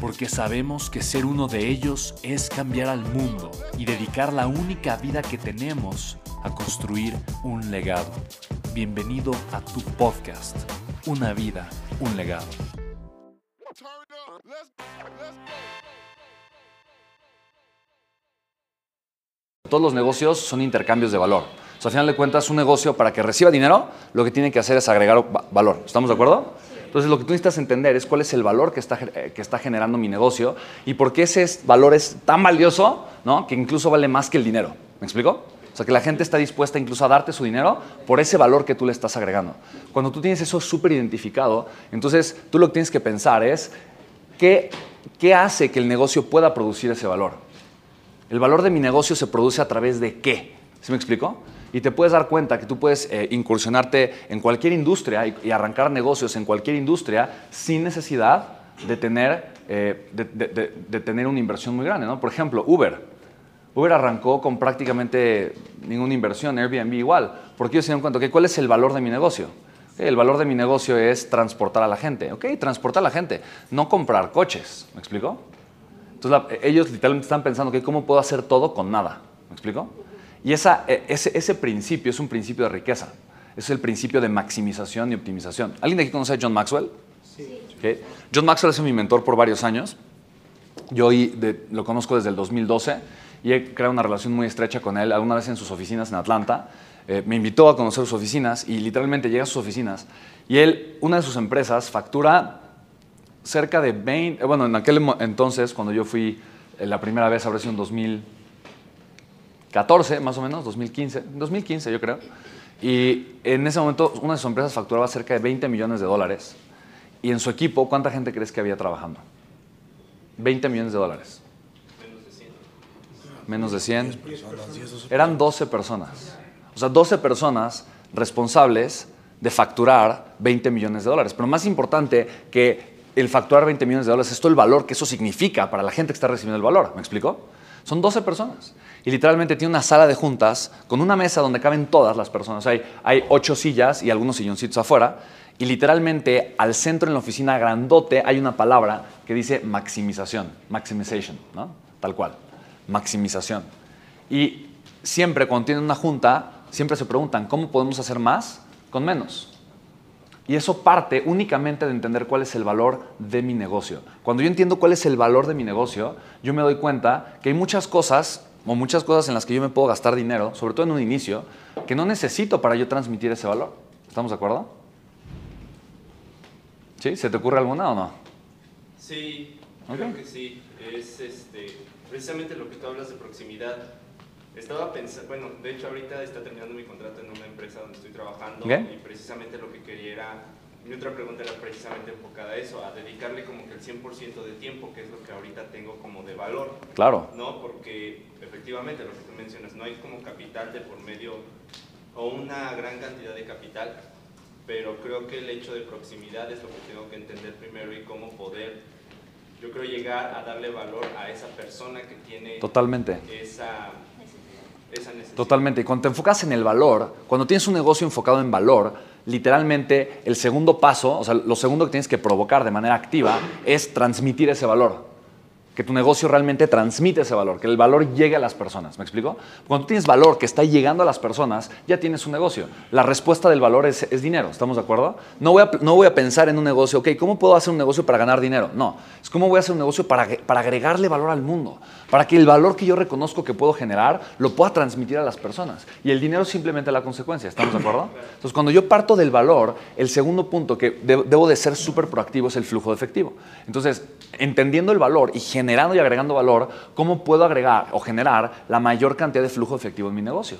porque sabemos que ser uno de ellos es cambiar al mundo y dedicar la única vida que tenemos a construir un legado. Bienvenido a tu podcast, Una vida, un legado. Todos los negocios son intercambios de valor. O sea, al final de cuentas, un negocio para que reciba dinero, lo que tiene que hacer es agregar valor. ¿Estamos de acuerdo? Entonces, lo que tú necesitas entender es cuál es el valor que está, eh, que está generando mi negocio y por qué ese valor es tan valioso, ¿no? que incluso vale más que el dinero. ¿Me explico? O sea, que la gente está dispuesta incluso a darte su dinero por ese valor que tú le estás agregando. Cuando tú tienes eso súper identificado, entonces tú lo que tienes que pensar es, ¿qué, ¿qué hace que el negocio pueda producir ese valor? El valor de mi negocio se produce a través de qué? ¿Sí me explico? Y te puedes dar cuenta que tú puedes eh, incursionarte en cualquier industria y, arrancar negocios en cualquier industria sin necesidad de tener, eh, de, tener una inversión muy grande. ¿no? Por ejemplo, Uber. Uber arrancó con prácticamente ninguna inversión, Airbnb igual, porque ellos se dieron cuenta, que ¿cuál es el valor de mi negocio? el valor de mi negocio es transportar a la gente. Ok, transportar a la gente, no comprar coches. ¿Me explico? Entonces ellos literalmente están pensando, que ¿cómo puedo hacer todo con nada? ¿Me explico? Y esa, e, ese, ese, principio es un principio de riqueza. Es el principio de maximización y optimización. ¿Alguien de aquí conoce a John Maxwell? Sí. John Maxwell es mi mentor por varios años. Yo lo conozco desde el 2012 y he creado una relación muy estrecha con él. Alguna vez en sus oficinas en Atlanta. Eh, me invitó a conocer sus oficinas y literalmente llega a sus oficinas y él, una de sus empresas, factura cerca de 20, bueno, en aquel entonces, cuando yo fui eh, la primera vez, habrá sido en 2000, 14 más o menos, 2015, 2015 yo creo. Y en ese momento una de sus empresas facturaba cerca de 20 millones de dólares. Y en su equipo, ¿cuánta gente crees que había trabajando? 20 millones de dólares. Menos de 100. Menos de 100. Eran 12 personas. O sea, 12 personas responsables de facturar 20 millones de dólares. Pero más importante que el facturar 20 millones de dólares es todo el valor que eso significa para la gente que está recibiendo el valor. ¿Me explico? Son 12 personas. Y literalmente tiene una sala de juntas con una mesa donde caben todas las personas. Hay, ocho sillas y algunos silloncitos afuera. Y literalmente al centro en la oficina grandote hay una palabra que dice maximización, maximization, ¿no? Tal cual, maximización. Y siempre cuando tienen una junta, siempre se preguntan, ¿cómo podemos hacer más con menos? Y eso parte únicamente de entender cuál es el valor de mi negocio. Cuando yo entiendo cuál es el valor de mi negocio, yo me doy cuenta que hay muchas cosas o muchas cosas en las que yo me puedo gastar dinero, sobre todo en un inicio, que no necesito para yo transmitir ese valor. ¿Estamos de acuerdo? ¿Sí? ¿Se te ocurre alguna o no? Sí, creo que sí. Es este, precisamente lo que tú hablas de proximidad estaba pensando, bueno, de hecho ahorita está terminando mi contrato en una empresa donde estoy trabajando y precisamente lo que quería era, mi otra pregunta era precisamente enfocada a eso, a dedicarle como que el 100% de tiempo, que es lo que ahorita tengo como de valor. Claro. ¿No? Porque efectivamente lo que tú mencionas, no hay como capital de por medio o una gran cantidad de capital, pero creo que el hecho de proximidad es lo que tengo que entender primero y cómo poder yo creo llegar a darle valor a esa persona que tiene Totalmente. esa Totalmente. Y cuando te enfocas en el valor, cuando tienes un negocio enfocado en valor, literalmente el segundo paso, o sea, lo segundo que tienes que provocar de manera activa es transmitir ese valor. Que tu negocio realmente transmite ese valor, que el valor llegue a las personas. ¿Me explico? Cuando tú tienes valor que está llegando a las personas, ya tienes un negocio. La respuesta del valor es, dinero, ¿estamos de acuerdo? No voy, a, no voy a pensar en un negocio, ok, ¿cómo puedo hacer un negocio para ganar dinero? No, es cómo voy a hacer un negocio para, para agregarle valor al mundo, para que el valor que yo reconozco que puedo generar lo pueda transmitir a las personas. Y el dinero es simplemente la consecuencia, ¿estamos de acuerdo? Entonces, cuando yo parto del valor, el segundo punto que debo de ser súper proactivo es el flujo de efectivo. Entonces, entendiendo el valor y generando y agregando valor, ¿cómo puedo agregar o generar la mayor cantidad de flujo efectivo en mi negocio?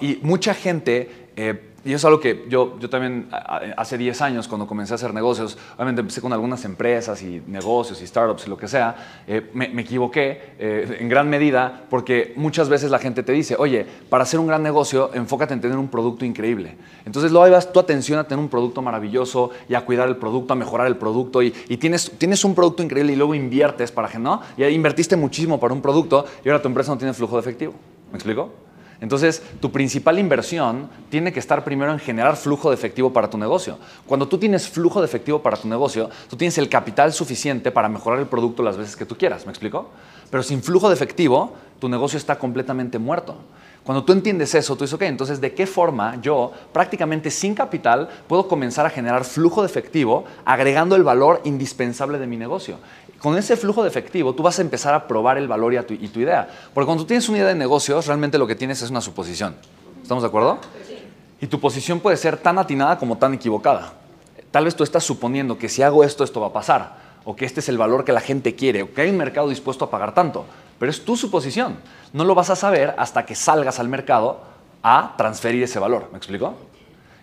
Y mucha gente eh, y es algo que yo, yo también hace 10 años, cuando comencé a hacer negocios, obviamente empecé con algunas empresas y negocios y startups y lo que sea, eh, me, equivoqué eh, en gran medida porque muchas veces la gente te dice, oye, para hacer un gran negocio, enfócate en tener un producto increíble. Entonces luego vas tu atención a tener un producto maravilloso y a cuidar el producto, a mejorar el producto y, y tienes, tienes un producto increíble y luego inviertes para que no, y invertiste muchísimo para un producto y ahora tu empresa no tiene flujo de efectivo. ¿Me explico? Entonces, tu principal inversión tiene que estar primero en generar flujo de efectivo para tu negocio. Cuando tú tienes flujo de efectivo para tu negocio, tú tienes el capital suficiente para mejorar el producto las veces que tú quieras, ¿me explico? Pero sin flujo de efectivo, tu negocio está completamente muerto. Cuando tú entiendes eso, tú dices, ok, entonces, ¿de qué forma yo, prácticamente sin capital, puedo comenzar a generar flujo de efectivo agregando el valor indispensable de mi negocio? Con ese flujo de efectivo tú vas a empezar a probar el valor y, tu, idea. Porque cuando tú tienes una idea de negocios, realmente lo que tienes es una suposición. ¿Estamos de acuerdo? Y tu posición puede ser tan atinada como tan equivocada. Tal vez tú estás suponiendo que si hago esto, esto va a pasar, o que este es el valor que la gente quiere, o que hay un mercado dispuesto a pagar tanto. Pero es tu suposición. No lo vas a saber hasta que salgas al mercado a transferir ese valor. ¿Me explico?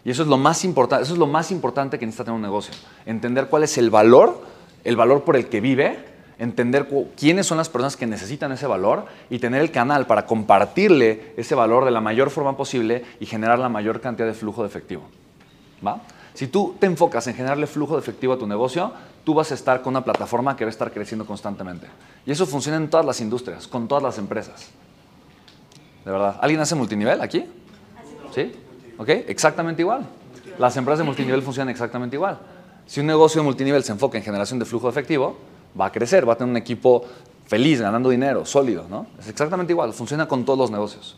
Y eso es lo más importante, eso es lo más importante que necesita tener un negocio. Entender cuál es el valor el valor por el que vive, entender quiénes son las personas que necesitan ese valor y tener el canal para compartirle ese valor de la mayor forma posible y generar la mayor cantidad de flujo de efectivo. ¿Va? Si tú te enfocas en generarle flujo de efectivo a tu negocio, tú vas a estar con una plataforma que va a estar creciendo constantemente. Y eso funciona en todas las industrias, con todas las empresas. De verdad. ¿Alguien hace multinivel aquí? ¿Sí? ¿Ok? Exactamente igual. Las empresas de multinivel funcionan exactamente igual. Si un negocio de multinivel se enfoca en generación de flujo efectivo, va a crecer, va a tener un equipo feliz, ganando dinero, sólido, ¿no? Es exactamente igual, funciona con todos los negocios.